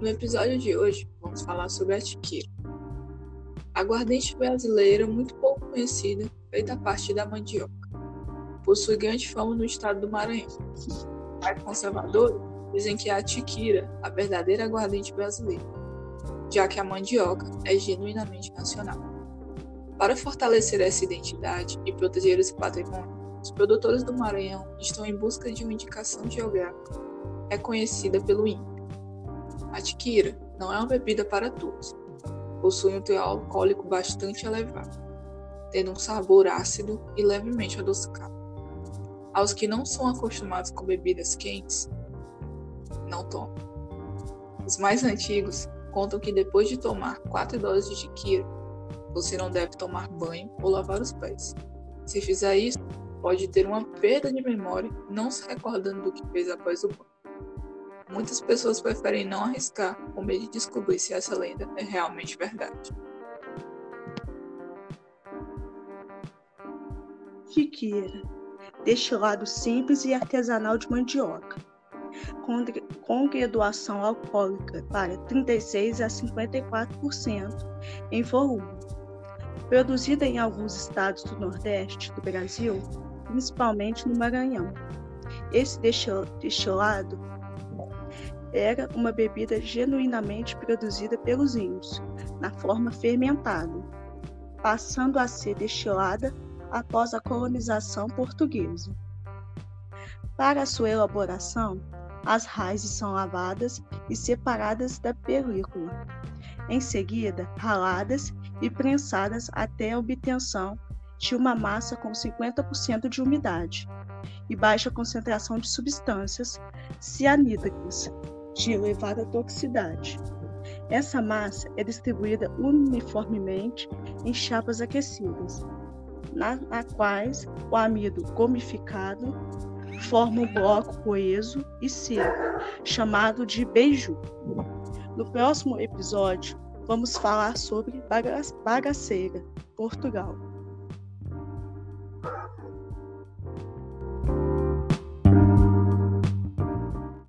No episódio de hoje, vamos falar sobre a tiqueira. Aguardente brasileira muito pouco conhecida, feita a partir da mandioca. Possui grande fama no estado do Maranhão. Mais conservadores dizem que é a tiquira, a verdadeira aguardente brasileira, já que a mandioca é genuinamente nacional. Para fortalecer essa identidade e proteger esse patrimônio, os produtores do Maranhão estão em busca de uma indicação geográfica reconhecida pelo INPE. A tiquira não é uma bebida para todos, possui um teor alcoólico bastante elevado, tendo um sabor ácido e levemente adocicado. Aos que não são acostumados com bebidas quentes, não tomam. Os mais antigos contam que depois de tomar 4 doses de tiquira, você não deve tomar banho ou lavar os pés. Se fizer isso, pode ter uma perda de memória, não se recordando do que fez após o banho. Muitas pessoas preferem não arriscar com medo de descobrir se essa lenda é realmente verdade. Chiqueira destilado simples e artesanal de mandioca, com graduação alcoólica para 36 a 54% em volume. Produzida em alguns estados do Nordeste do Brasil, principalmente no Maranhão. Esse destilado era uma bebida genuinamente produzida pelos índios, na forma fermentada, passando a ser destilada após a colonização portuguesa. Para sua elaboração, as raízes são lavadas e separadas da película. Em seguida, raladas e prensadas até a obtenção de uma massa com 50% de umidade e baixa concentração de substâncias cianídricas de elevada toxicidade. Essa massa é distribuída uniformemente em chapas aquecidas, na, na quais o amido gomificado forma um bloco coeso e seco, chamado de beiju. No próximo episódio, vamos falar sobre bagaceira, Portugal.